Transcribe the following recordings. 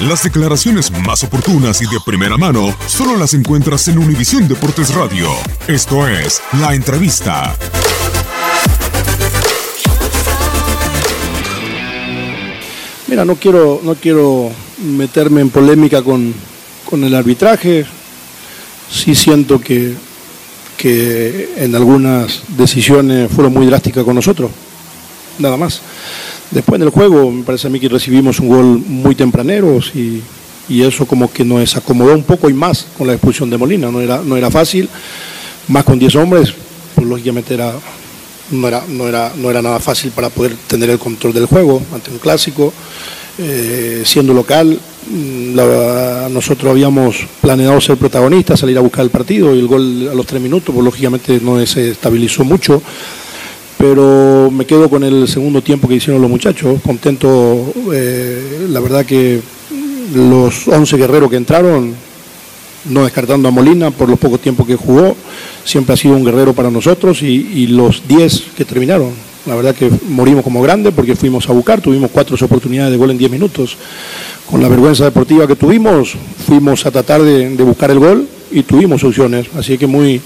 Las declaraciones más oportunas y de primera mano solo las encuentras en Univisión Deportes Radio. Esto es La Entrevista. Mira, no quiero, no quiero meterme en polémica con, con el arbitraje. Sí siento que, que en algunas decisiones fueron muy drásticas con nosotros. Nada más. Después del juego, me parece a mí que recibimos un gol muy tempranero y, y, eso como que nos acomodó un poco y más con la expulsión de Molina. No era, no era fácil, más con 10 hombres, pues lógicamente era, no, era, no, era, no era nada fácil para poder tener el control del juego ante un clásico. Eh, siendo local, mm, nosotros habíamos planeado ser protagonistas, salir a buscar el partido y el gol a los tres minutos, pues lógicamente no se estabilizó mucho pero me quedo con el segundo tiempo que hicieron los muchachos, contento, eh, la verdad que los 11 guerreros que entraron, no descartando a Molina por los pocos tiempos que jugó, siempre ha sido un guerrero para nosotros y, y los 10 que terminaron, la verdad que morimos como grandes porque fuimos a buscar, tuvimos cuatro oportunidades de gol en 10 minutos. Con la vergüenza deportiva que tuvimos, fuimos a tratar de, de buscar el gol y tuvimos opciones. Así que muy,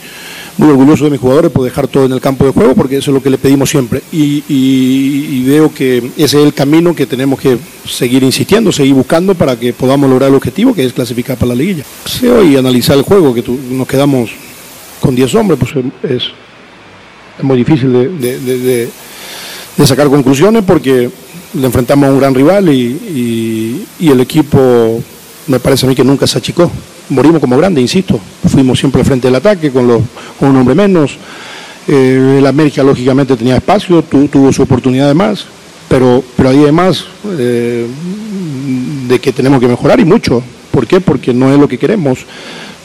muy orgulloso de mis jugadores por dejar todo en el campo de juego, porque eso es lo que le pedimos siempre. Y, y, y, veo que ese es el camino que tenemos que seguir insistiendo, seguir buscando para que podamos lograr el objetivo, que es clasificar para la liguilla. Y analizar el juego, que tú, nos quedamos con 10 hombres, pues es, es muy difícil de, de, de, sacar conclusiones porque le enfrentamos a un gran rival y, y, el equipo me parece a mí que nunca se achicó morimos como grandes, insisto. Fuimos siempre al frente del ataque con, los, un hombre menos. Eh, el América, lógicamente, tenía espacio, tu, tuvo su oportunidad de más, pero, pero hay además eh, de que tenemos que mejorar y mucho. ¿Por qué? Porque no es lo que queremos.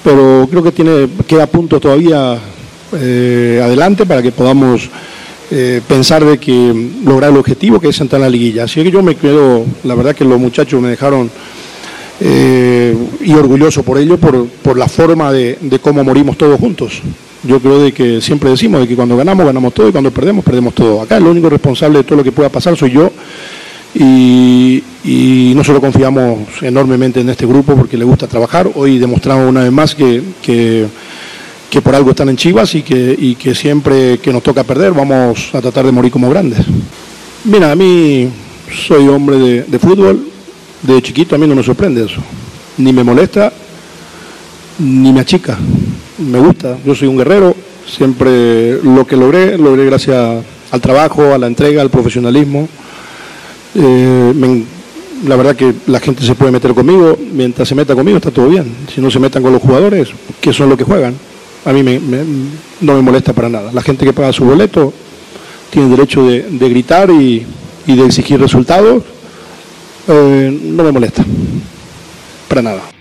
Pero creo que tiene, queda punto todavía eh, adelante para que podamos eh, pensar de que lograr el objetivo que es entrar en la liguilla. Así que yo me quedo, la verdad que los muchachos me dejaron y orgulloso por ello, por, por la forma de, cómo morimos todos juntos. Yo creo de que siempre decimos de que cuando ganamos, ganamos todo y cuando perdemos, perdemos todo. Acá el único responsable de todo lo que pueda pasar soy yo y, y nosotros confiamos enormemente en este grupo porque le gusta trabajar. Hoy demostramos una vez más que, que, por algo están en Chivas y que, y que siempre que nos toca perder vamos a tratar de morir como grandes. Mira, a mí soy hombre de, de fútbol, de chiquito a mí no me sorprende eso. Ni me molesta, ni me achica. Me gusta. Yo soy un guerrero. Siempre lo que logré, logré gracias al trabajo, a la entrega, al profesionalismo. Eh, la verdad que la gente se puede meter conmigo. Mientras se meta conmigo está todo bien. Si no se metan con los jugadores, que son los que juegan. A mí me, no me molesta para nada. La gente que paga su boleto tiene derecho de, gritar y, y de exigir resultados eh, no me molesta, para nada.